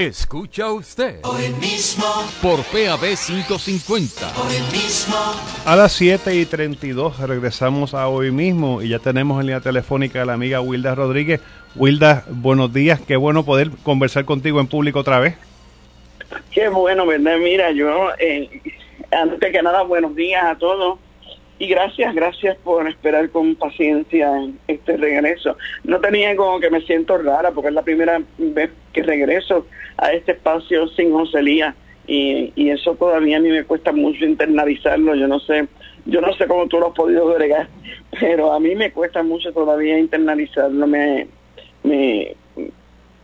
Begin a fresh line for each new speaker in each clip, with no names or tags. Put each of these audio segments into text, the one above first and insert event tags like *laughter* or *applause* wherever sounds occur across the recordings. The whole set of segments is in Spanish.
Escucha usted.
Hoy mismo.
Por PAB 550.
Hoy mismo.
A las 7 y 32 regresamos a hoy mismo y ya tenemos en línea telefónica a la amiga Wilda Rodríguez. Wilda, buenos días. Qué bueno poder conversar contigo en público otra vez.
Qué bueno, ¿verdad? Mira, yo, eh, antes que nada, buenos días a todos. Y gracias, gracias por esperar con paciencia este regreso. No tenía como que me siento rara porque es la primera vez que regreso a este espacio sin Joselía y, y eso todavía a mí me cuesta mucho internalizarlo. Yo no sé, yo no sé cómo tú lo has podido agregar, *laughs* pero a mí me cuesta mucho todavía internalizarlo. Me, me,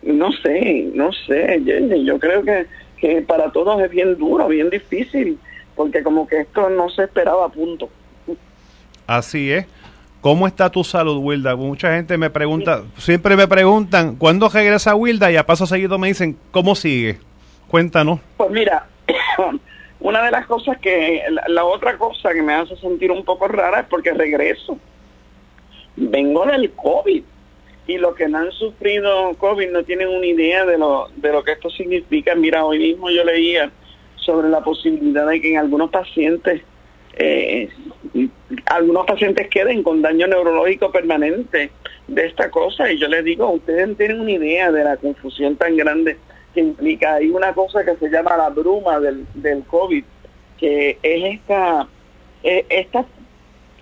no sé, no sé, yo creo que, que para todos es bien duro, bien difícil, porque como que esto no se esperaba a punto.
Así es. ¿Cómo está tu salud, Wilda? Mucha gente me pregunta, siempre me preguntan, ¿cuándo regresa Wilda? Y a paso seguido me dicen, ¿cómo sigue? Cuéntanos.
Pues mira, *coughs* una de las cosas que, la, otra cosa que me hace sentir un poco rara es porque regreso. Vengo del COVID y los que no han sufrido COVID no tienen una idea de lo, de lo que esto significa. Mira, hoy mismo yo leía sobre la posibilidad de que en algunos pacientes eh, algunos pacientes queden con daño neurológico permanente de esta cosa y yo les digo, ustedes tienen una idea de la confusión tan grande que implica. Hay una cosa que se llama la bruma del, del COVID, que es esta, esta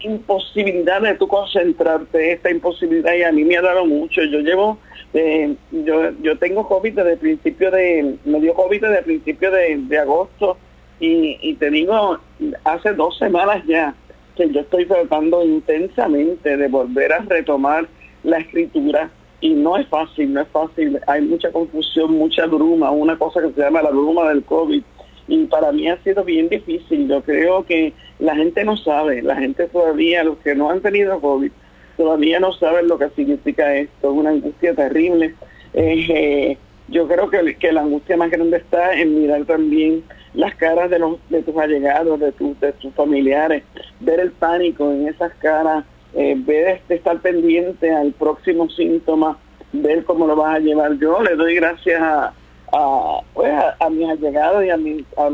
imposibilidad de tú concentrarte, esta imposibilidad, y a mí me ha dado mucho. Yo llevo, eh, yo, yo tengo COVID desde el principio de, me dio COVID desde el principio de, de agosto, y, y te digo, hace dos semanas ya que yo estoy tratando intensamente de volver a retomar la escritura y no es fácil, no es fácil, hay mucha confusión, mucha bruma, una cosa que se llama la bruma del COVID y para mí ha sido bien difícil, yo creo que la gente no sabe, la gente todavía, los que no han tenido COVID, todavía no saben lo que significa esto, es una angustia terrible. Eh, eh, yo creo que, que la angustia más grande está en mirar también las caras de, los, de tus allegados, de, tu, de tus familiares, ver el pánico en esas caras, eh, ver este, estar pendiente al próximo síntoma, ver cómo lo vas a llevar. Yo le doy gracias a, a, pues, a, mis allegados y a mi, a,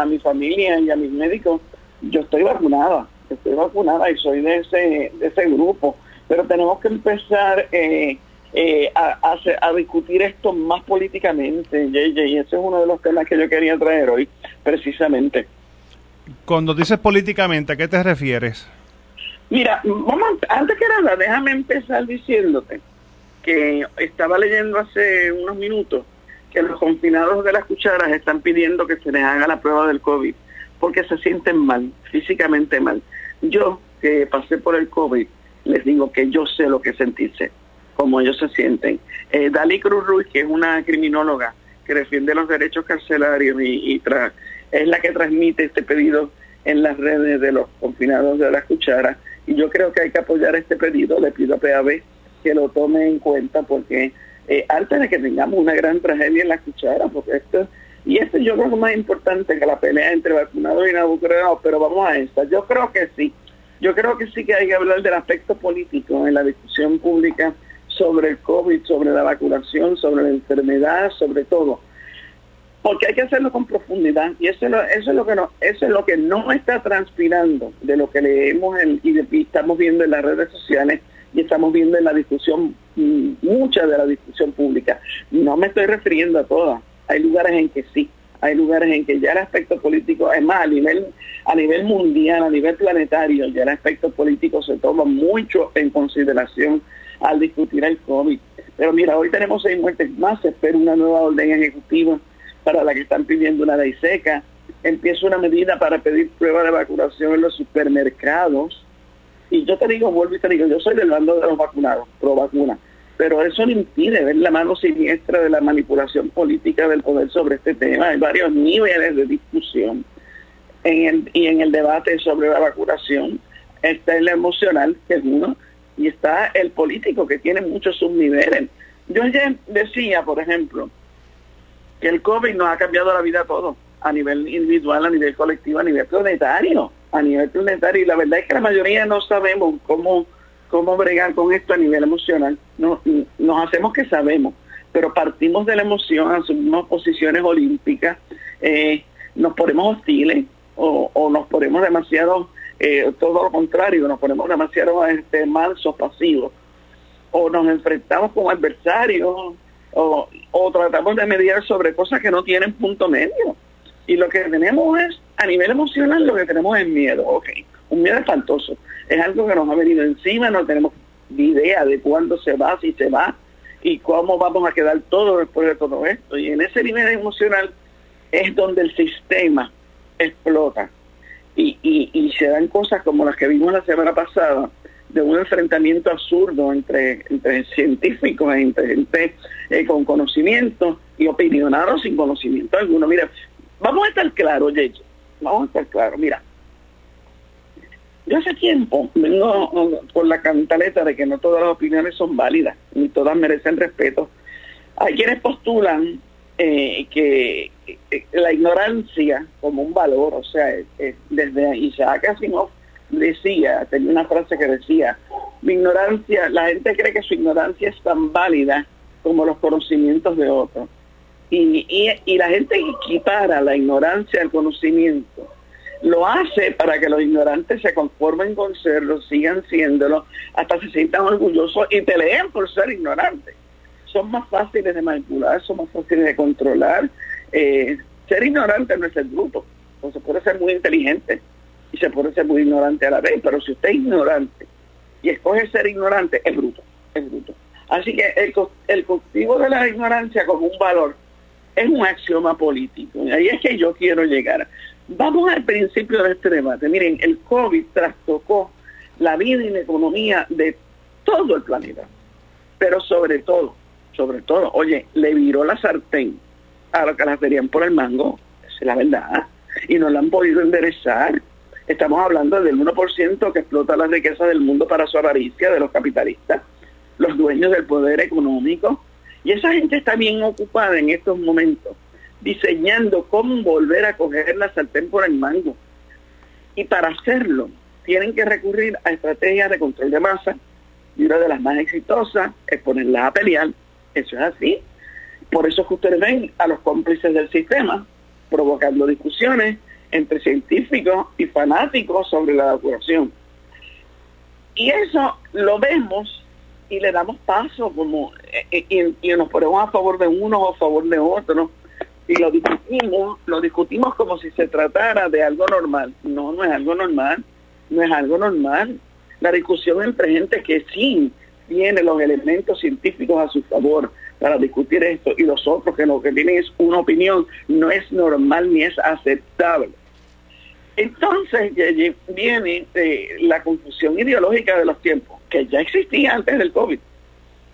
a, mi familia y a mis médicos. Yo estoy vacunada, estoy vacunada y soy de ese, de ese grupo, pero tenemos que empezar... Eh, eh, a, a, a, discutir esto más políticamente, JJ, y ese es uno de los temas que yo quería traer hoy, precisamente.
Cuando dices políticamente, ¿a qué te refieres?
Mira, vamos, antes que nada, déjame empezar diciéndote que estaba leyendo hace unos minutos que los confinados de las cucharas están pidiendo que se les haga la prueba del COVID porque se sienten mal, físicamente mal. Yo, que pasé por el COVID, les digo que yo sé lo que sentirse como ellos se sienten. Eh, Dali Cruz Ruiz, que es una criminóloga que defiende los derechos carcelarios y, y es la que transmite este pedido en las redes de los confinados de las cucharas. Y yo creo que hay que apoyar este pedido, le pido a PAB que lo tome en cuenta porque eh, antes de que tengamos una gran tragedia en las cucharas, porque esto, y esto yo creo que es más importante que la pelea entre vacunados y vacunados, pero vamos a esta. Yo creo que sí, yo creo que sí que hay que hablar del aspecto político en la discusión pública sobre el COVID, sobre la vacunación, sobre la enfermedad, sobre todo. Porque hay que hacerlo con profundidad y eso es lo, eso es lo que no, eso es lo que no está transpirando de lo que leemos en, y, de, y estamos viendo en las redes sociales y estamos viendo en la discusión, mucha de la discusión pública. No me estoy refiriendo a todas. Hay lugares en que sí, hay lugares en que ya el aspecto político, es más, a nivel, a nivel mundial, a nivel planetario, ya el aspecto político se toma mucho en consideración al discutir el COVID. Pero mira, hoy tenemos seis muertes más, se espera una nueva orden ejecutiva para la que están pidiendo una ley seca. Empieza una medida para pedir pruebas de vacunación en los supermercados. Y yo te digo, vuelvo y te digo, yo soy del bando de los vacunados, pro vacuna. Pero eso no impide ver la mano siniestra de la manipulación política del poder sobre este tema. Hay varios niveles de discusión en el, y en el debate sobre la vacunación. Está el emocional, que uno, y está el político que tiene muchos subniveles. Yo ayer decía, por ejemplo, que el COVID nos ha cambiado la vida a todos, a nivel individual, a nivel colectivo, a nivel planetario, a nivel planetario, y la verdad es que la mayoría no sabemos cómo, cómo bregar con esto a nivel emocional. No, nos hacemos que sabemos, pero partimos de la emoción, asumimos posiciones olímpicas, eh, nos ponemos hostiles o, nos ponemos demasiado, eh, todo lo contrario, nos ponemos demasiado este, mansos, pasivos, o nos enfrentamos con adversarios, o, o tratamos de mediar sobre cosas que no tienen punto medio. Y lo que tenemos es, a nivel emocional, lo que tenemos es miedo, ok, un miedo espantoso. Es algo que nos ha venido encima, no tenemos idea de cuándo se va, si se va, y cómo vamos a quedar todos después de todo esto. Y en ese nivel emocional es donde el sistema explota. Y, y, se dan cosas como las que vimos la semana pasada, de un enfrentamiento absurdo entre, entre científicos, entre gente eh, con conocimiento y opinionados sin conocimiento alguno. Mira, vamos a estar claros, Yeche, vamos a estar claros. Mira, yo hace tiempo vengo con la cantaleta de que no todas las opiniones son válidas, ni todas merecen respeto. Hay quienes postulan eh, que eh, la ignorancia como un valor, o sea, eh, desde Isaac Asimov decía, tenía una frase que decía, mi ignorancia, la gente cree que su ignorancia es tan válida como los conocimientos de otros. Y, y, y la gente equipara la ignorancia al conocimiento lo hace para que los ignorantes se conformen con serlo, sigan siéndolo, hasta se sientan orgullosos y peleen por ser ignorantes. Son más fáciles de manipular, son más fáciles de controlar. Eh, ser ignorante no es el bruto, o se puede ser muy inteligente y se puede ser muy ignorante a la vez, pero si usted es ignorante y escoge ser ignorante, es bruto, es bruto. Así que el, el cultivo de la ignorancia como un valor es un axioma político. Y ahí es que yo quiero llegar. Vamos al principio de este debate. Miren, el COVID trastocó la vida y la economía de todo el planeta. Pero sobre todo, sobre todo, oye, le viró la sartén a lo que las verían por el mango, esa es la verdad, y no la han podido enderezar. Estamos hablando del 1% que explota la riqueza del mundo para su avaricia de los capitalistas, los dueños del poder económico. Y esa gente está bien ocupada en estos momentos diseñando cómo volver a coger la sartén por el mango. Y para hacerlo, tienen que recurrir a estrategias de control de masa, y una de las más exitosas es ponerlas a pelear. Eso es así. Por eso es que ustedes ven a los cómplices del sistema provocando discusiones entre científicos y fanáticos sobre la vacunación. Y eso lo vemos y le damos paso como eh, eh, y, nos ponemos a favor de uno o a favor de otro y lo discutimos, lo discutimos como si se tratara de algo normal. No, no es algo normal, no es algo normal. La discusión entre gente que sí tiene los elementos científicos a su favor para discutir esto y los otros que lo que tienen es una opinión, no es normal ni es aceptable. Entonces viene eh, la confusión ideológica de los tiempos, que ya existía antes del COVID,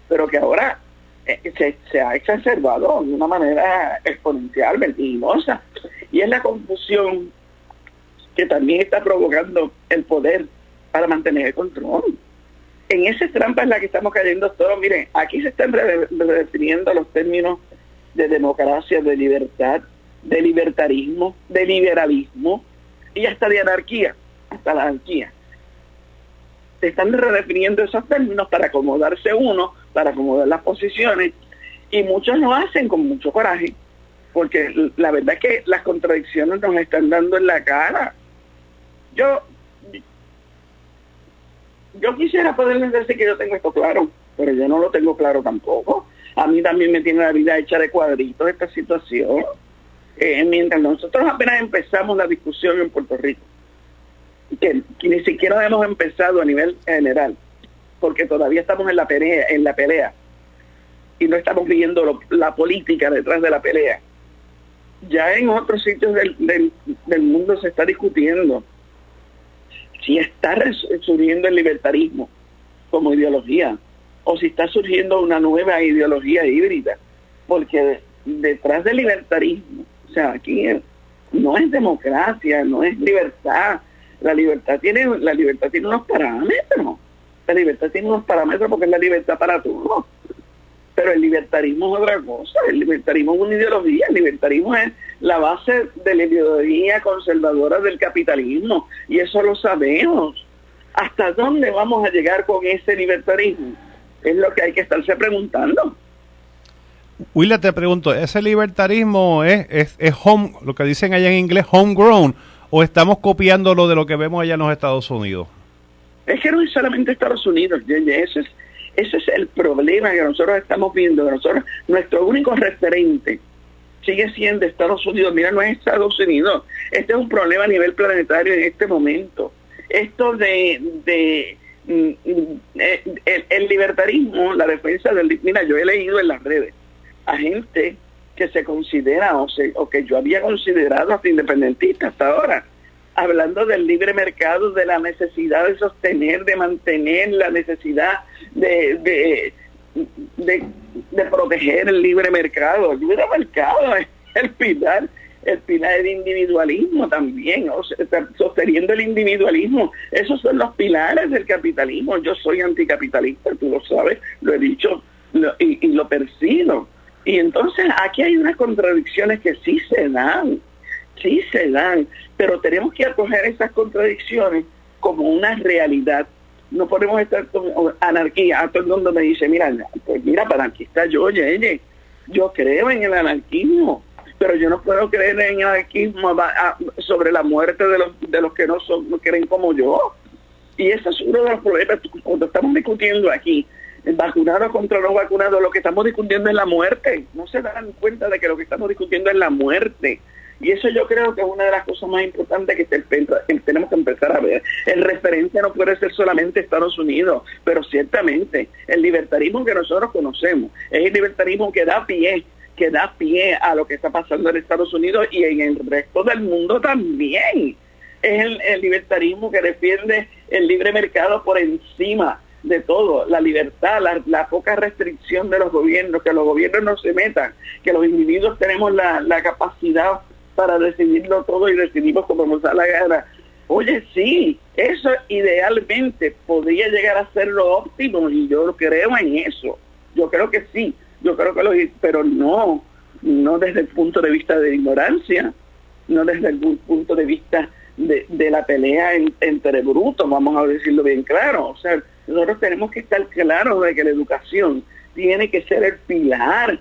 pero que ahora eh, se, ha exacerbado de una manera exponencial, vertiginosa. Y es la confusión que también está provocando el poder para mantener el control. En esa trampa es la que estamos cayendo todos. Miren, aquí se están redefiniendo los términos de democracia, de libertad, de libertarismo, de liberalismo y hasta de anarquía, hasta la anarquía. Se están redefiniendo esos términos para acomodarse uno para acomodar las posiciones y muchos lo hacen con mucho coraje, porque la verdad es que las contradicciones nos están dando en la cara. Yo yo quisiera poderles decir que yo tengo esto claro, pero yo no lo tengo claro tampoco. A mí también me tiene la vida hecha de cuadritos esta situación. Eh, mientras nosotros apenas empezamos la discusión en Puerto Rico, que, ni siquiera hemos empezado a nivel general, porque todavía estamos en la pelea, en la pelea y no estamos viendo la política detrás de la pelea. Ya en otros sitios del, del, mundo se está discutiendo si está surgiendo el libertarismo como ideología o si está surgiendo una nueva ideología híbrida, porque detrás del libertarismo, o sea, aquí no es democracia, no es libertad, la libertad tiene la libertad tiene unos parámetros la libertad tiene unos parámetros porque es la libertad para todos. Pero el libertarismo es otra cosa. El libertarismo es una ideología. El libertarismo es la base de la ideología conservadora del capitalismo. Y eso lo sabemos. ¿Hasta dónde vamos a llegar con ese libertarismo? Es lo que hay que estarse preguntando.
Willa, te pregunto, ¿ese libertarismo es, es, es home, lo que dicen allá en inglés, homegrown, o estamos copiando lo de lo que vemos allá en los Estados Unidos?
Es que no es solamente Estados Unidos, ese es, ese es el problema que nosotros estamos viendo, que nosotros, nuestro único referente sigue siendo Estados Unidos. Mira, no es Estados Unidos. Este es un problema a nivel planetario en este momento. Esto de, mm, mm, el, libertarismo, la defensa del... Mira, yo he leído en las redes a gente que se considera o, o que yo había considerado hasta independentista hasta ahora, hablando del libre mercado, de la necesidad de sostener, de mantener, la necesidad de, de, de, proteger el libre mercado. El libre mercado es *laughs* el pilar, el pilar del individualismo también, o sea, sosteniendo el individualismo. Esos son los pilares del capitalismo. Yo soy anticapitalista, tú lo sabes, lo he dicho y, y lo percibo. Y entonces aquí hay unas contradicciones que sí se dan sí se dan, pero tenemos que acoger esas contradicciones como una realidad. No podemos estar con anarquía. A todo el mundo me dice, mira, pues mira, para anarquista yo, oye, yo creo en el anarquismo, pero yo no puedo creer en el anarquismo sobre la muerte de los, de los que no, son, no creen como yo. Y ese es uno de los problemas cuando estamos discutiendo aquí vacunado contra no vacunado, lo que estamos discutiendo es la muerte. No se dan cuenta de que lo que estamos discutiendo es la muerte. Y eso yo creo que es una de las cosas más importantes que, tenemos que empezar a ver. El referencia no puede ser solamente Estados Unidos, pero ciertamente el libertarismo que nosotros conocemos es el libertarismo que da pie que da pie a lo que está pasando en Estados Unidos y en el resto del mundo también. Es el, libertarismo que defiende el libre mercado por encima de todo, la libertad, la, poca restricción de los gobiernos, que los gobiernos no se metan, que los individuos tenemos la capacidad para decidirlo todo y decidimos como nos da la gana. Oye, sí, eso idealmente podría llegar a ser lo óptimo y yo creo en eso. Yo creo que sí, yo creo que lo pero no, no desde el punto de vista de ignorancia, no desde el punto de vista de, de la pelea entre brutos, vamos a decirlo bien claro. O sea, nosotros tenemos que estar claros de que la educación tiene que ser el pilar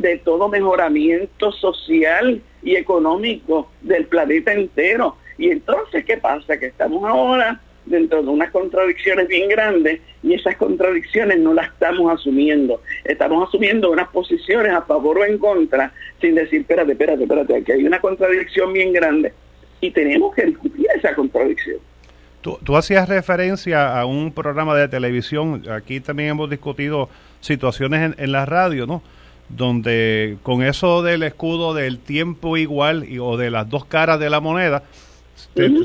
de todo mejoramiento social y económico del planeta entero. Y entonces, ¿qué pasa? Que estamos ahora dentro de unas contradicciones bien grandes y esas contradicciones no las estamos asumiendo. Estamos asumiendo unas posiciones a favor o en contra sin decir, espérate, espérate, espérate, aquí hay una contradicción bien grande y tenemos que discutir esa contradicción.
Tú, tú hacías referencia a un programa de televisión, aquí también hemos discutido situaciones en, en la radio, ¿no? Donde con eso del escudo del tiempo igual y, o de las dos caras de la moneda,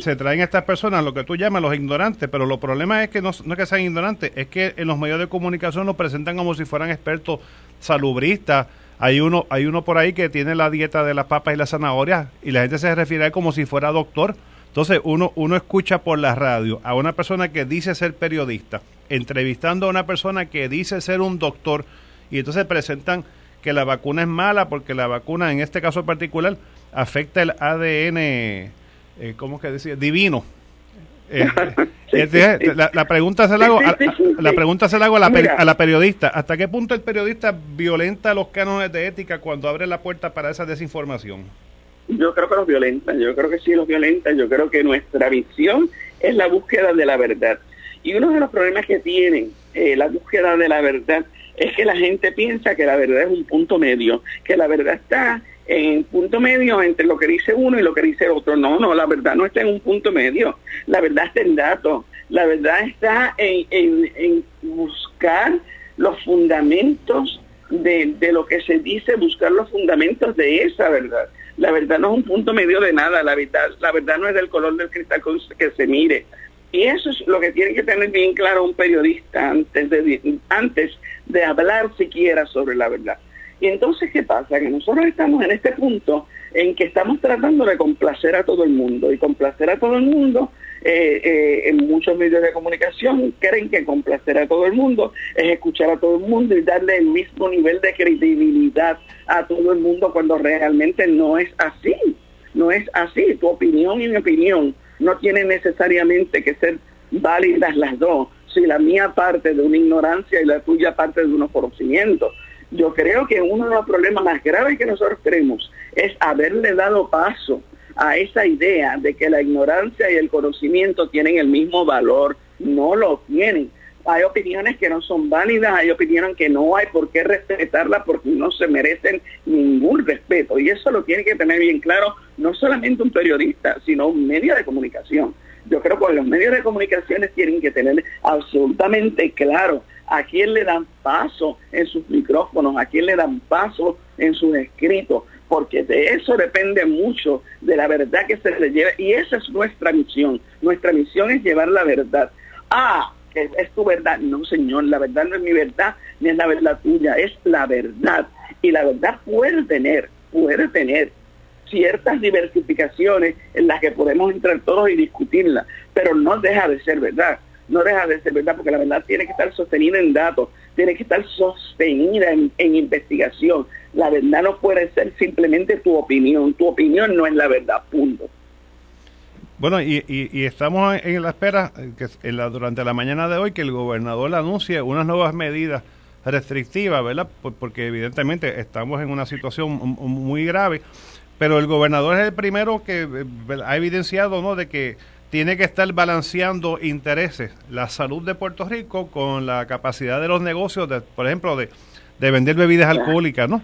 se traen estas personas, lo que tú llamas los ignorantes, pero lo problema es que no, no, es que sean ignorantes, es que en los medios de comunicación nos presentan como si fueran expertos salubristas. Hay uno, hay uno por ahí que tiene la dieta de las papas y las zanahorias y la gente se refiere a él como si fuera doctor. Entonces uno, uno escucha por la radio a una persona que dice ser periodista, entrevistando a una persona que dice ser un doctor y entonces presentan que la vacuna es mala porque la vacuna, en este caso particular, afecta el ADN, eh, ¿cómo que decía? Divino. Eh, *laughs* eh, la, pregunta se la hago, a, la pregunta se la hago a la, periodista. ¿Hasta qué punto el periodista violenta los cánones de ética cuando abre la puerta para esa desinformación?
Yo creo que los violenta, yo creo que sí los violenta, yo creo que nuestra visión es la búsqueda de la verdad. Y uno de los problemas que tienen la búsqueda de la verdad es que la gente piensa que la verdad es un punto medio, que la verdad está en punto medio entre lo que dice uno y lo que dice otro. No, no, la verdad no está en un punto medio. La verdad está en datos. La verdad está en, en, buscar los fundamentos de, de, lo que se dice, buscar los fundamentos de esa verdad. La verdad no es un punto medio de nada, la verdad, la verdad no es del color del cristal que se mire. Y eso es lo que tiene que tener bien claro un periodista antes de, antes de hablar siquiera sobre la verdad. Y entonces, ¿qué pasa? Que nosotros estamos en este punto en que estamos tratando de complacer a todo el mundo. Y complacer a todo el mundo, eh, eh, en muchos medios de comunicación, creen que complacer a todo el mundo es escuchar a todo el mundo y darle el mismo nivel de credibilidad a todo el mundo cuando realmente no es así. No es así. Tu opinión y mi opinión no tienen necesariamente que ser válidas las dos si la mía parte de una ignorancia y la tuya parte de unos conocimientos. Yo creo que uno de los problemas más graves que nosotros tenemos es haberle dado paso a esa idea de que la ignorancia y el conocimiento tienen el mismo valor. No lo tienen. Hay opiniones que no son válidas, hay opiniones que no hay por qué respetarlas porque no se merecen ningún respeto. Y eso lo tiene que tener bien claro no solamente un periodista, sino un medio de comunicación. Yo creo que los medios de comunicación tienen que tener absolutamente claro a quién le dan paso en sus micrófonos, a quién le dan paso en sus escritos, porque de eso depende mucho de la verdad que se le lleve, y esa es nuestra misión. Nuestra misión es llevar la verdad. Ah, es tu verdad. No, Señor, la verdad no es mi verdad, ni es la verdad tuya, es la verdad. Y la verdad puede tener, puede tener ciertas diversificaciones en las que podemos entrar todos y discutirla, pero no deja de ser verdad, no deja de ser verdad porque la verdad tiene que estar sostenida en datos, tiene que estar sostenida en, investigación. La verdad no puede ser simplemente tu opinión, tu opinión no es la verdad, punto.
Bueno, y, y, estamos en la espera que en la, durante la mañana de hoy que el gobernador anuncie unas nuevas medidas restrictivas, ¿verdad? Porque evidentemente estamos en una situación muy grave pero el gobernador es el primero que eh, ha evidenciado ¿no? de que tiene que estar balanceando intereses, la salud de Puerto Rico con la capacidad de los negocios, de, por ejemplo, de, de vender bebidas alcohólicas, ¿no?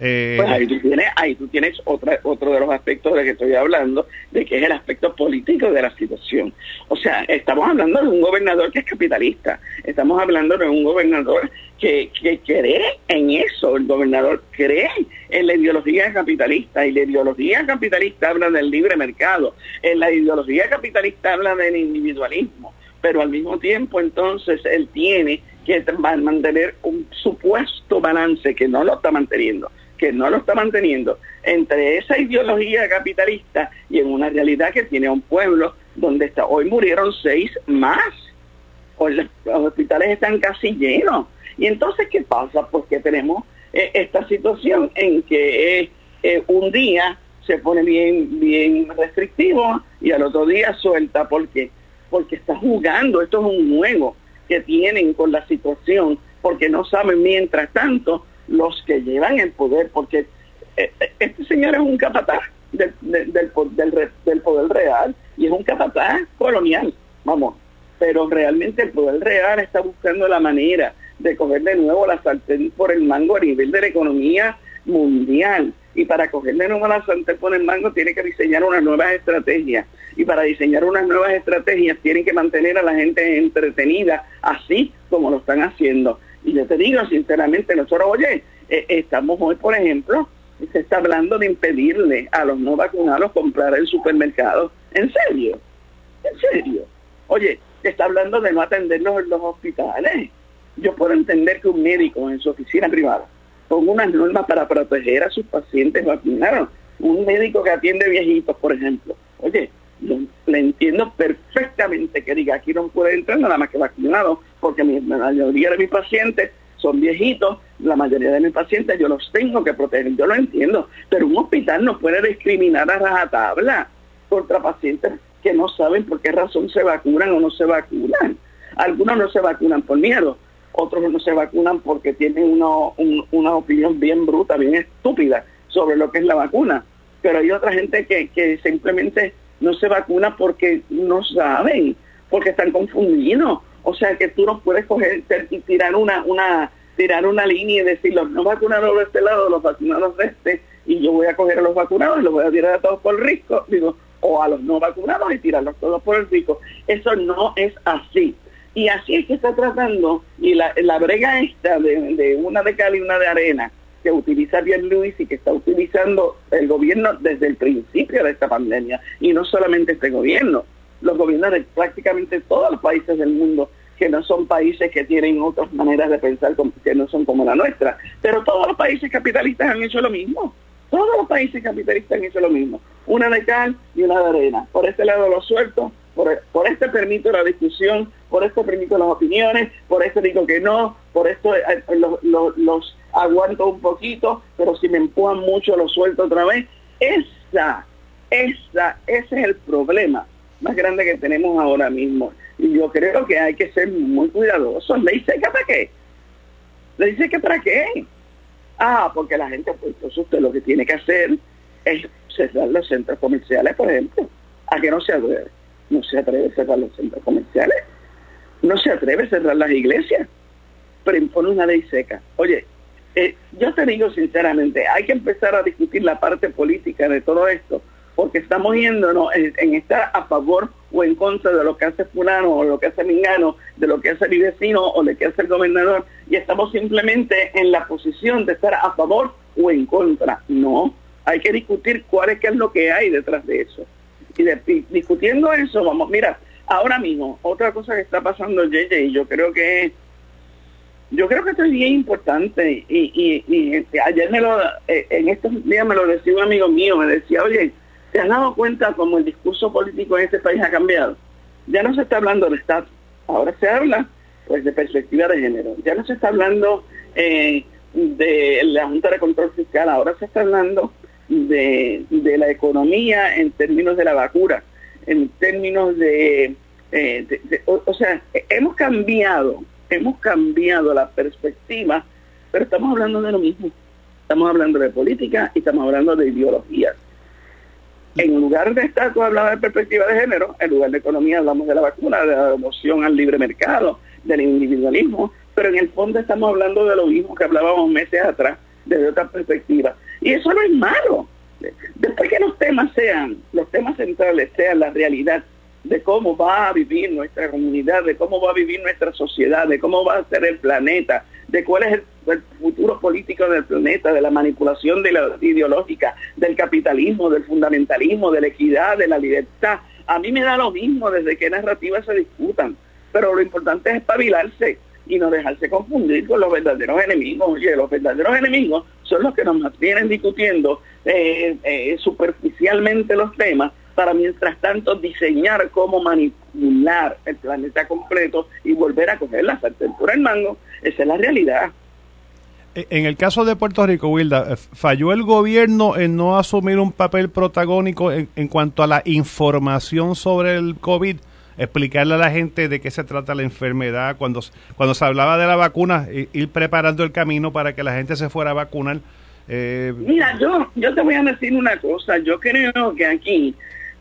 Eh, pues ahí tú tienes, ahí tú tienes otra, otro de los aspectos de que estoy hablando, de que es el aspecto político de la situación. O sea, estamos hablando de un gobernador que es capitalista, estamos hablando de un gobernador que, que cree en eso, el gobernador cree en la ideología capitalista y la ideología capitalista habla del libre mercado, en la ideología capitalista habla del individualismo, pero al mismo tiempo entonces él tiene que mantener un supuesto balance que no lo está manteniendo que no lo está manteniendo entre esa ideología capitalista y en una realidad que tiene un pueblo donde está, hoy murieron seis más. Hoy los, hospitales están casi llenos. Y entonces, ¿qué pasa? Porque tenemos eh, esta situación en que eh, eh, un día se pone bien, bien restrictivo y al otro día suelta. ¿Por qué? Porque está jugando, esto es un juego que tienen con la situación, porque no saben mientras tanto los que llevan el poder, porque eh, eh, este señor es un capataz del, del, del, del, poder real y es un capataz colonial, vamos, pero realmente el poder real está buscando la manera de coger de nuevo la sartén por el mango a nivel de la economía mundial. Y para coger de nuevo la sartén por el mango tiene que diseñar unas nuevas estrategias. Y para diseñar unas nuevas estrategias tienen que mantener a la gente entretenida, así como lo están haciendo. Y yo te digo sinceramente, nosotros, oye, eh, estamos hoy, por ejemplo, se está hablando de impedirle a los no vacunados comprar el supermercado. ¿En serio? ¿En serio? Oye, se está hablando de no atenderlos en los hospitales. Yo puedo entender que un médico en su oficina privada ponga unas normas para proteger a sus pacientes vacunados. Un médico que atiende viejitos, por ejemplo. Oye, le entiendo perfectamente que diga aquí no puede entrar nada más que vacunado, porque la mayoría de mis pacientes son viejitos, la mayoría de mis pacientes yo los tengo que proteger, yo lo entiendo, pero un hospital no puede discriminar a rajatabla contra pacientes que no saben por qué razón se vacunan o no se vacunan. Algunos no se vacunan por miedo, otros no se vacunan porque tienen una, una opinión bien bruta, bien estúpida sobre lo que es la vacuna. Pero hay otra gente que, que simplemente no se vacuna porque no saben, porque están confundidos. O sea que tú no puedes coger y tirar una, una, tirar una línea y decir los no vacunados de este lado, los vacunados de este, y yo voy a coger a los vacunados y los voy a tirar a todos por el risco, digo, o a los no vacunados y tirarlos todos por el rico. Eso no es así. Y así es que está tratando, y la, la brega esta de, de una de cal y una de arena, que utiliza bien Luis y que está utilizando el gobierno desde el principio de esta pandemia. Y no solamente este gobierno, los gobiernos de prácticamente todos los países del mundo que no son países que tienen otras maneras de pensar que no son como la nuestra. Pero todos los países capitalistas han hecho lo mismo. Todos los países capitalistas han hecho lo mismo. Una de cal y una de arena. Por este lado lo suelto, por, por este permito la discusión, por este permito las opiniones, por este digo que no, por esto eh, los, los aguanto un poquito, pero si me empujan mucho lo suelto otra vez. Esa, esa, ese es el problema más grande que tenemos ahora mismo. Y yo creo que hay que ser muy cuidadosos. ¿Le dice que para qué? ¿Le dice que para qué? Ah, porque la gente, pues entonces usted lo que tiene que hacer es cerrar los centros comerciales, por ejemplo. ¿A que no se atreve? No se atreve a cerrar los centros comerciales. No se atreve a cerrar las iglesias. Pero impone una ley seca. Oye, eh, yo te digo sinceramente, hay que empezar a discutir la parte política de todo esto, porque estamos yéndonos en, en, estar a favor o en contra de lo que hace fulano o lo que hace Mingano, de lo que hace mi vecino o lo que hace el gobernador, y estamos simplemente en la posición de estar a favor o en contra. No, hay que discutir cuál es, qué es lo que hay detrás de eso. Y, de, discutiendo eso, vamos, mira, ahora mismo, otra cosa que está pasando, JJ, yo creo que yo creo que esto es bien importante y, y, este, ayer me lo, eh, en estos días me lo decía un amigo mío, me decía, oye, ¿te has dado cuenta cómo el discurso político en este país ha cambiado? Ya no se está hablando de estatus, ahora se habla pues de perspectiva de género, ya no se está hablando eh, de la Junta de Control Fiscal, ahora se está hablando de, de la economía en términos de la vacuna, en términos de, eh, o sea, hemos cambiado hemos cambiado la perspectiva, pero estamos hablando de lo mismo. Estamos hablando de política y estamos hablando de ideologías. En lugar de estar hablando de perspectiva de género, en lugar de economía hablamos de la vacuna, de la emoción al libre mercado, del individualismo, pero en el fondo estamos hablando de lo mismo que hablábamos meses atrás, desde otra perspectiva. Y eso no es malo. Después que los temas sean, los temas centrales sean la realidad de cómo va a vivir nuestra comunidad, de cómo va a vivir nuestra sociedad, de cómo va a ser el planeta, de cuál es el, futuro político del planeta, de la manipulación de la ideológica, del capitalismo, del fundamentalismo, de la equidad, de la libertad. A mí me da lo mismo desde qué narrativas se discutan, pero lo importante es espabilarse y no dejarse confundir con los verdaderos enemigos. Oye, los verdaderos enemigos son los que nos mantienen discutiendo eh, eh, superficialmente los temas para mientras tanto diseñar cómo manipular el planeta completo y volver a coger la sartén por el mango. Esa es la realidad.
En el caso de Puerto Rico, Wilda, ¿falló el gobierno en no asumir un papel protagónico en, en, cuanto a la información sobre el COVID? Explicarle a la gente de qué se trata la enfermedad, cuando, cuando se hablaba de la vacuna, ir preparando el camino para que la gente se fuera a vacunar.
Eh, Mira, yo, yo te voy a decir una cosa, yo creo que aquí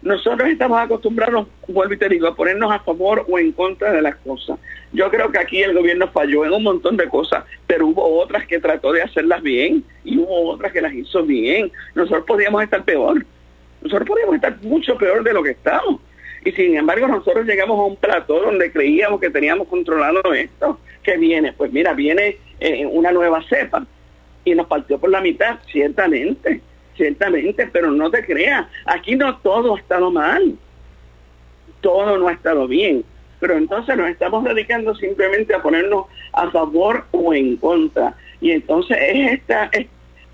nosotros estamos acostumbrados, vuelvo y te digo, a ponernos a favor o en contra de las cosas. Yo creo que aquí el gobierno falló en un montón de cosas, pero hubo otras que trató de hacerlas bien y hubo otras que las hizo bien. Nosotros podíamos estar peor. Nosotros podíamos estar mucho peor de lo que estamos. Y sin embargo nosotros llegamos a un plató donde creíamos que teníamos controlado esto. que viene? Pues mira, viene eh, una nueva cepa y nos partió por la mitad, ciertamente ciertamente, pero no te creas, aquí no todo ha estado mal, todo no ha estado bien, pero entonces nos estamos dedicando simplemente a ponernos a favor o en contra, y entonces es esta, es,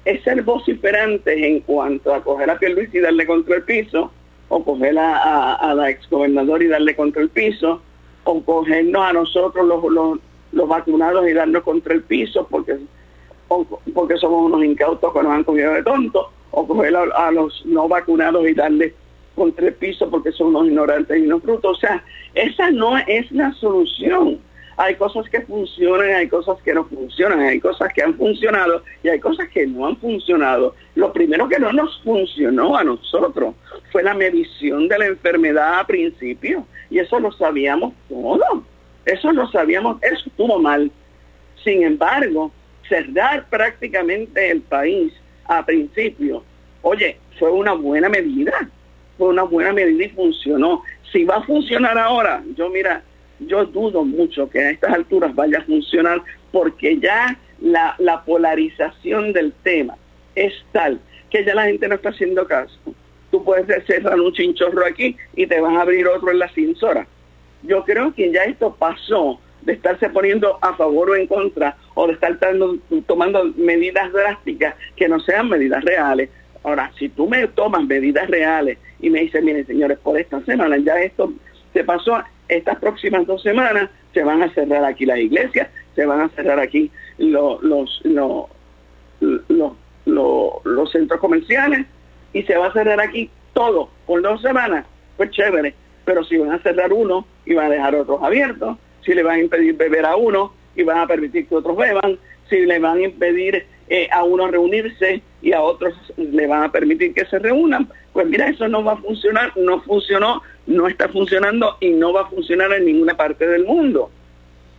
es ser vociferantes en cuanto a coger a Pierluisi y darle contra el piso, o coger a, a, a la exgobernadora y darle contra el piso, o cogernos a nosotros los, los, los vacunados y darnos contra el piso porque porque somos unos incautos que nos han comido de tontos, o coger a, a, los no vacunados y darle contra el piso porque son unos ignorantes y unos frutos. O sea, esa no es la solución. Hay cosas que funcionan, hay cosas que no funcionan, hay cosas que han funcionado y hay cosas que no han funcionado. Lo primero que no nos funcionó a nosotros fue la medición de la enfermedad a principio y eso lo sabíamos todo. Eso lo sabíamos, eso estuvo mal. Sin embargo, cerrar prácticamente el país a principio, oye, fue una buena medida, fue una buena medida y funcionó. Si va a funcionar ahora, yo mira, yo dudo mucho que a estas alturas vaya a funcionar porque ya la, la polarización del tema es tal que ya la gente no está haciendo caso. Tú puedes cerrar un chinchorro aquí y te van a abrir otro en la cinsora. Yo creo que ya esto pasó de estarse poniendo a favor o en contra o de estar tomando medidas drásticas que no sean medidas reales. Ahora, si tú me tomas medidas reales y me dices, miren señores, por esta semana ya esto se pasó, estas próximas dos semanas se van a cerrar aquí las iglesias, se van a cerrar aquí los, los, los, los, los centros comerciales y se va a cerrar aquí todo por dos semanas, pues chévere. Pero si van a cerrar uno y van a dejar otros abiertos, si le van a impedir beber a uno y van a permitir que otros beban, si le van a impedir eh, a unos reunirse y a otros le van a permitir que se reúnan. Pues mira, eso no va a funcionar, no funcionó, no está funcionando y no va a funcionar en ninguna parte del mundo.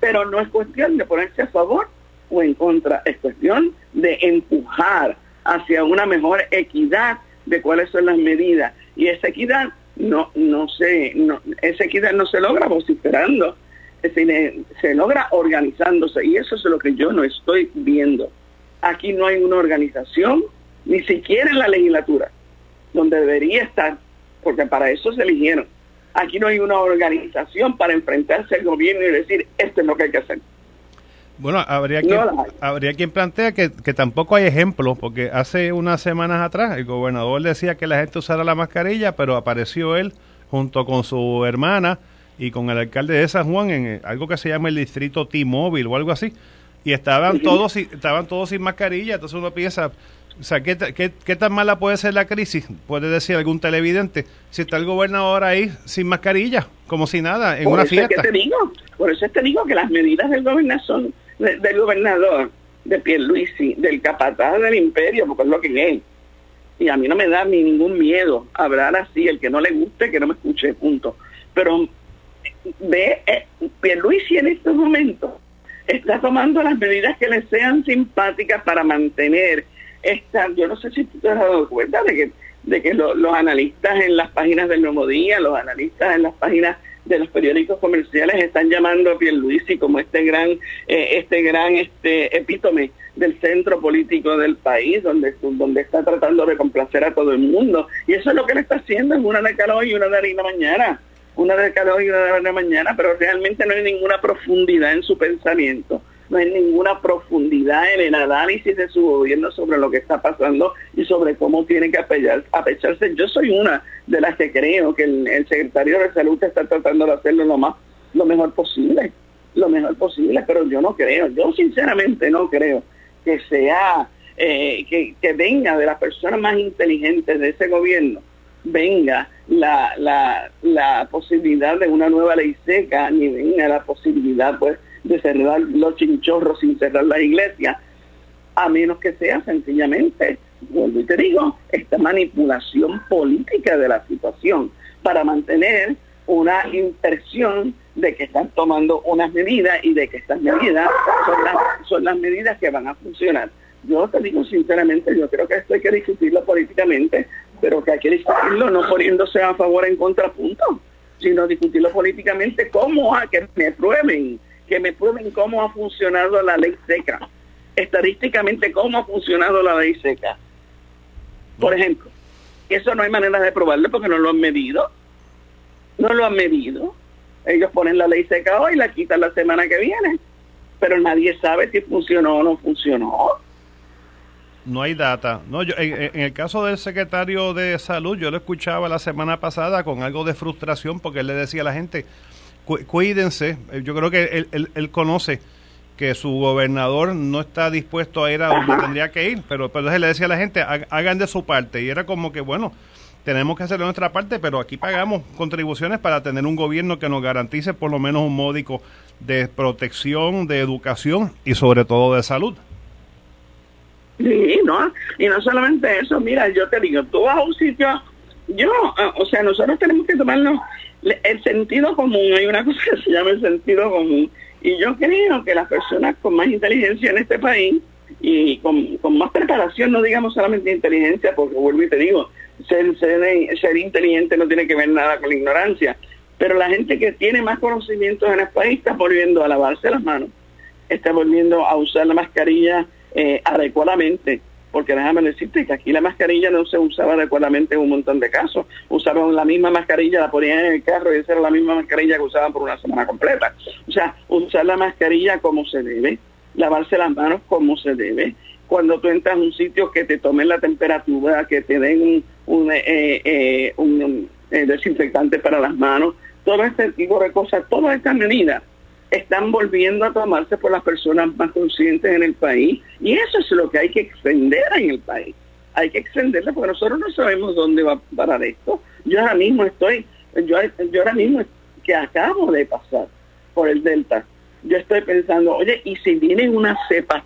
Pero no es cuestión de ponerse a favor o en contra, es cuestión de empujar hacia una mejor equidad de cuáles son las medidas. Y esa equidad no, no se, no, esa equidad no se logra vociferando, se, se logra organizándose y eso es lo que yo no estoy viendo. Aquí no hay una organización, ni siquiera en la legislatura, donde debería estar, porque para eso se eligieron. Aquí no hay una organización para enfrentarse al gobierno y decir, esto es lo que hay que hacer.
Bueno, habría quien, habría quien plantea que, que, tampoco hay ejemplos, porque hace unas semanas atrás el gobernador decía que la gente usara la mascarilla, pero apareció él junto con su hermana y con el alcalde de San Juan en algo que se llama el distrito T-Mobile o algo así, y estaban todos estaban todos sin mascarilla, entonces uno piensa, o sea, ¿qué, qué, qué tan mala puede ser la crisis? Puede decir algún televidente, si está el gobernador ahí sin mascarilla, como si nada, en una fiesta.
te digo, por eso te digo que las medidas del gobernador son del gobernador, de Pierluisi, del capataz del imperio, porque es lo que es. Y a mí no me da ni ningún miedo hablar así, el que no le guste, que no me escuche, punto. Pero ve, eh, Pierluisi en estos momentos está tomando las medidas que le sean simpáticas para mantener esta, yo no sé si tú te has dado cuenta de que, de que los analistas en las páginas del Nuevo Día, los analistas en las páginas de los periódicos comerciales están llamando a Pierluisi como este gran, eh, este gran este epítome del centro político del país, donde, donde está tratando de complacer a todo el mundo. Y eso es lo que le está haciendo en una de calor y una de la mañana. Una de calor y una de la mañana, pero realmente no hay ninguna profundidad en su pensamiento no hay ninguna profundidad en el análisis de su gobierno sobre lo que está pasando y sobre cómo tiene que apecharse. Yo soy una de las que creo que el, secretario de salud está tratando de hacerlo lo más, lo mejor posible, lo mejor posible, pero yo no creo, yo sinceramente no creo que sea, eh, que, que venga de las personas más inteligentes de ese gobierno, venga la, la, la posibilidad de una nueva ley seca, ni venga la posibilidad pues de cerrar los chinchorros sin cerrar la iglesia, a menos que sea sencillamente, vuelvo y te digo, esta manipulación política de la situación para mantener una impresión de que están tomando unas medidas y de que estas medidas son las, son las medidas que van a funcionar. Yo te digo sinceramente, yo creo que esto hay que discutirlo políticamente, pero que hay que discutirlo no poniéndose a favor en contrapunto, sino discutirlo políticamente como a que me prueben que me prueben cómo ha funcionado la ley seca, estadísticamente cómo ha funcionado la ley seca. Por ejemplo, eso no hay manera de probarlo porque no lo han medido. No lo han medido. Ellos ponen la ley seca hoy y la quitan la semana que viene. Pero nadie sabe si funcionó o no funcionó.
No hay data. No, yo, en, el caso del secretario de salud, yo lo escuchaba la semana pasada con algo de frustración porque él le decía a la gente, cuídense. Eh, yo creo que él, conoce que su gobernador no está dispuesto a ir a donde tendría que ir, pero, pero le decía a la gente, hagan de su parte. Y era como que, bueno, tenemos que hacer de nuestra parte, pero aquí pagamos contribuciones para tener un gobierno que nos garantice por lo menos un módico de protección, de educación y sobre todo de salud.
Sí, ¿no? Y no solamente eso, mira, yo te digo, tú vas a un sitio, yo, ah, o sea, nosotros tenemos que tomarnos el sentido común, hay una *laughs* cosa que se llama el sentido común, y yo creo que las personas con más inteligencia en este país y con, más preparación, no digamos solamente inteligencia, porque vuelvo y te digo, ser, ser, ser inteligente no tiene que ver nada con la ignorancia, pero la gente que tiene más conocimientos en el país está volviendo a lavarse las manos, está volviendo a usar la mascarilla eh, adecuadamente, porque déjame decirte que aquí la mascarilla no se usaba adecuadamente en un montón de casos. Usaban la misma mascarilla, la ponían en el carro y esa era la misma mascarilla que usaban por una semana completa. O sea, usar la mascarilla como se debe, lavarse las manos como se debe. Cuando tú entras a un sitio que te tomen la temperatura, que te den un, un, eh, eh, un eh, desinfectante para las manos, todo este tipo de cosas, todas estas medidas están volviendo a tomarse por las personas más conscientes en el país y eso es lo que hay que extender en el país. Hay que extenderlo porque nosotros no sabemos dónde va a parar esto. Yo ahora mismo estoy, yo, yo ahora mismo que acabo de pasar por el Delta, yo estoy pensando, oye, ¿y si viene una cepa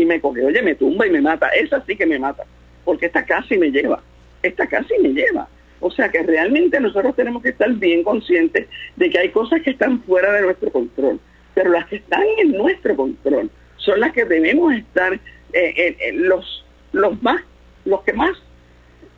y me coge, oye, me tumba y me mata. Esa sí que me mata, porque esta casi me lleva, esta casi me lleva. O sea que realmente nosotros tenemos que estar bien conscientes de que hay cosas que están fuera de nuestro control, pero las que están en nuestro control son las que debemos estar eh, los los más los que más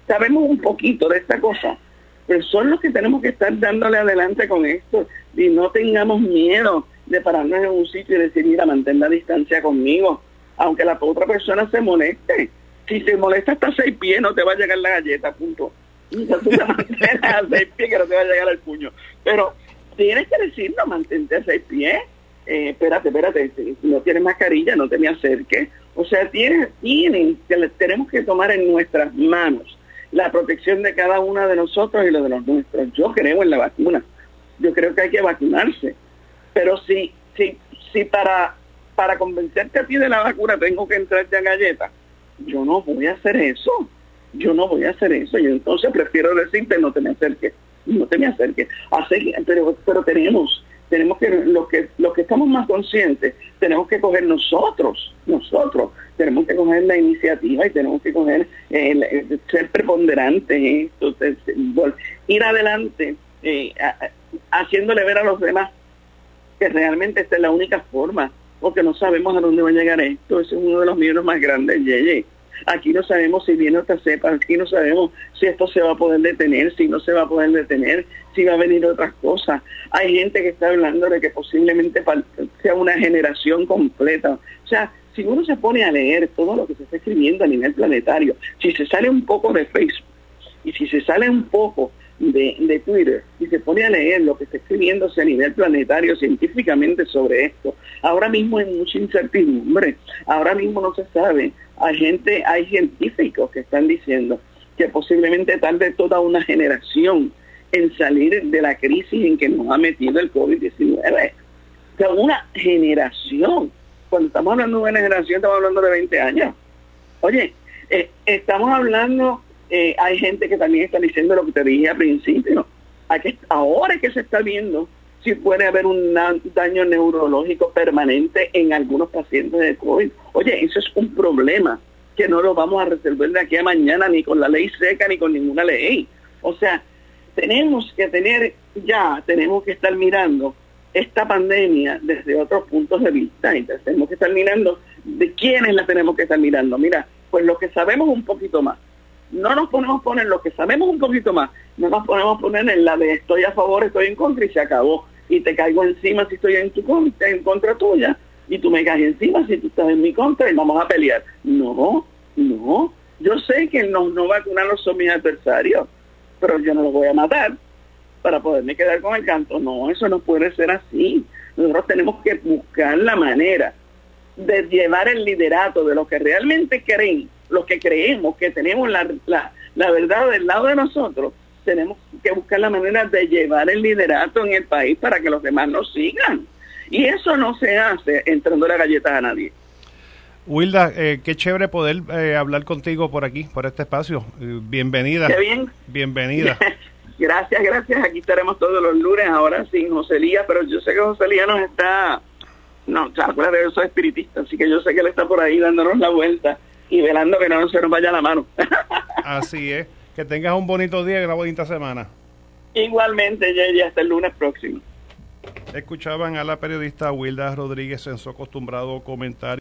sabemos un poquito de esta cosa, pero son los que tenemos que estar dándole adelante con esto y no tengamos miedo de pararnos en un sitio y decir, mira, mantén la distancia conmigo, aunque la otra persona se moleste. Si se molesta hasta seis pies, no te va a llegar la galleta, punto. A seis pies que no te va a llegar el puño. Pero tienes que decirlo, mantente a seis pies. Eh, espérate, espérate, si no tienes mascarilla, no te me acerques. O sea, tienen, tienen, tenemos que tomar en nuestras manos la protección de cada una de nosotros y lo de los nuestros. Yo creo en la vacuna. Yo creo que hay que vacunarse. Pero si, si, si para, para convencerte a ti de la vacuna tengo que entrarte a galleta, yo no voy a hacer eso. Yo no voy a hacer eso. Yo entonces prefiero decirte no te me acerques. No te me acerques. Así, pero, pero tenemos tenemos que los que los que estamos más conscientes tenemos que coger nosotros nosotros tenemos que coger la iniciativa y tenemos que coger el, ser preponderantes en esto ir adelante eh, haciéndole ver a los demás que realmente esta es la única forma porque no sabemos a dónde va a llegar esto ese es uno de los miedos más grandes Yeye Aquí no sabemos si viene otra cepa, aquí no sabemos si esto se va a poder detener, si no se va a poder detener, si va a venir otras cosas. Hay gente que está hablando de que posiblemente sea una generación completa. O sea, si uno se pone a leer todo lo que se está escribiendo a nivel planetario, si se sale un poco de Facebook y si se sale un poco de, Twitter y se pone a leer lo que está escribiéndose a nivel planetario científicamente sobre esto, ahora mismo hay mucha incertidumbre, ahora mismo no se sabe, hay gente, hay científicos que están diciendo que posiblemente tarde toda una generación en salir de la crisis en que nos ha metido el COVID-19. O una generación. Cuando estamos hablando de una generación, estamos hablando de 20 años. Oye, eh, estamos hablando eh, hay gente que también está diciendo lo que te dije al principio. que, ahora que se está viendo si puede haber un daño neurológico permanente en algunos pacientes de COVID. Oye, eso es un problema que no lo vamos a resolver de aquí a mañana ni con la ley seca ni con ninguna ley. O sea, tenemos que tener ya, tenemos que estar mirando esta pandemia desde otros puntos de vista. Entonces tenemos que estar mirando de quiénes la tenemos que estar mirando. Mira, pues lo que sabemos un poquito más no nos ponemos poner lo que sabemos un poquito más, no nos ponemos poner en la de estoy a favor, estoy en contra y se acabó. Y te caigo encima si estoy en tu contra, en contra tuya, y tú me caes encima si tú estás en mi contra y vamos a pelear. No, no. Yo sé que no, no vacunados son mis adversarios, pero yo no los voy a matar para poderme quedar con el canto. No, eso no puede ser así. Nosotros tenemos que buscar la manera de llevar el liderato de los que realmente creen los que creemos que tenemos la, la, verdad del lado de nosotros, tenemos que buscar la manera de llevar el liderato en el país para que los demás nos sigan. Y eso no se hace entrando la galleta a nadie.
Wilda, eh, qué chévere poder eh, hablar contigo por aquí, por este espacio. Eh, bienvenida.
Qué bien.
Bienvenida. *laughs*
gracias, gracias. Aquí estaremos todos los lunes, ahora sin José Lía, pero yo sé que José Lía nos está... No, o sea, acuérdate, yo soy espiritista, así que yo sé que él está por ahí dándonos la vuelta y velando que no se nos vaya la mano. *laughs*
Así es. Que tengas un bonito día y una bonita semana.
Igualmente, ya hasta el lunes próximo.
Escuchaban a la periodista Wilda Rodríguez en su acostumbrado comentario.